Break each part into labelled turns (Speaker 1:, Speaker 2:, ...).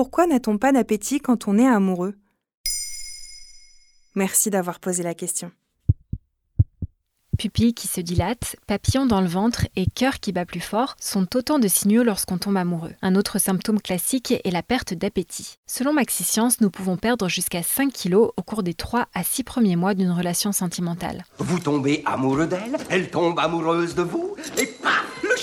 Speaker 1: Pourquoi n'a-t-on pas d'appétit quand on est amoureux? Merci d'avoir posé la question.
Speaker 2: Pupilles qui se dilatent, papillons dans le ventre et cœur qui bat plus fort sont autant de signaux lorsqu'on tombe amoureux. Un autre symptôme classique est la perte d'appétit. Selon MaxiScience, nous pouvons perdre jusqu'à 5 kilos au cours des 3 à 6 premiers mois d'une relation sentimentale.
Speaker 3: Vous tombez amoureux d'elle, elle tombe amoureuse de vous, et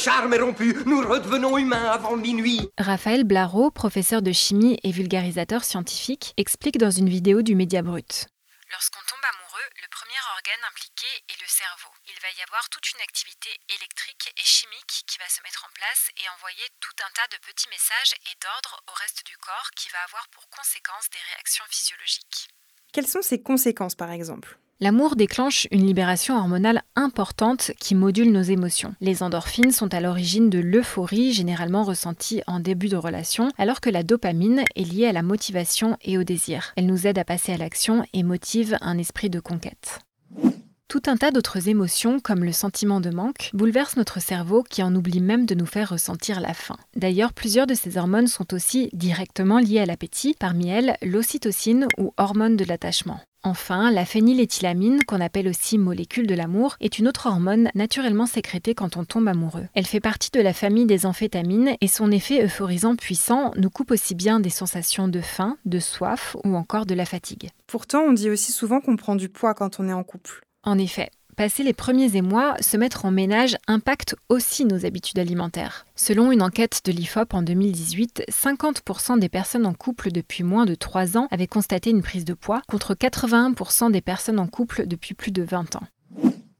Speaker 3: charme est rompu, nous redevenons humains avant minuit
Speaker 2: Raphaël Blaro, professeur de chimie et vulgarisateur scientifique, explique dans une vidéo du Média Brut.
Speaker 4: Lorsqu'on tombe amoureux, le premier organe impliqué est le cerveau. Il va y avoir toute une activité électrique et chimique qui va se mettre en place et envoyer tout un tas de petits messages et d'ordres au reste du corps qui va avoir pour conséquence des réactions physiologiques.
Speaker 1: Quelles sont ces conséquences par exemple?
Speaker 2: L'amour déclenche une libération hormonale importante qui module nos émotions. Les endorphines sont à l'origine de l'euphorie généralement ressentie en début de relation, alors que la dopamine est liée à la motivation et au désir. Elle nous aide à passer à l'action et motive un esprit de conquête. Tout un tas d'autres émotions, comme le sentiment de manque, bouleversent notre cerveau qui en oublie même de nous faire ressentir la faim. D'ailleurs, plusieurs de ces hormones sont aussi directement liées à l'appétit, parmi elles l'ocytocine ou hormone de l'attachement. Enfin, la phényléthylamine, qu'on appelle aussi molécule de l'amour, est une autre hormone naturellement sécrétée quand on tombe amoureux. Elle fait partie de la famille des amphétamines et son effet euphorisant puissant nous coupe aussi bien des sensations de faim, de soif ou encore de la fatigue.
Speaker 1: Pourtant, on dit aussi souvent qu'on prend du poids quand on est en couple.
Speaker 2: En effet, passer les premiers émois, se mettre en ménage impacte aussi nos habitudes alimentaires. Selon une enquête de l'IFOP en 2018, 50% des personnes en couple depuis moins de 3 ans avaient constaté une prise de poids, contre 81% des personnes en couple depuis plus de 20 ans.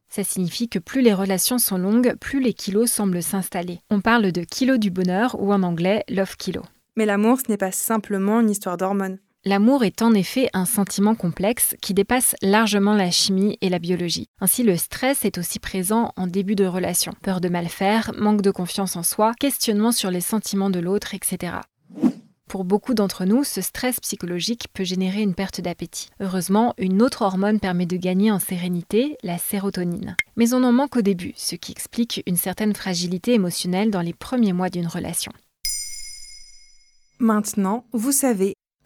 Speaker 2: Ça signifie que plus les relations sont longues, plus les kilos semblent s'installer. On parle de kilo du bonheur ou en anglais love kilo.
Speaker 1: Mais l'amour, ce n'est pas simplement une histoire d'hormones.
Speaker 2: L'amour est en effet un sentiment complexe qui dépasse largement la chimie et la biologie. Ainsi, le stress est aussi présent en début de relation. Peur de mal faire, manque de confiance en soi, questionnement sur les sentiments de l'autre, etc. Pour beaucoup d'entre nous, ce stress psychologique peut générer une perte d'appétit. Heureusement, une autre hormone permet de gagner en sérénité, la sérotonine. Mais on en manque au début, ce qui explique une certaine fragilité émotionnelle dans les premiers mois d'une relation.
Speaker 1: Maintenant, vous savez,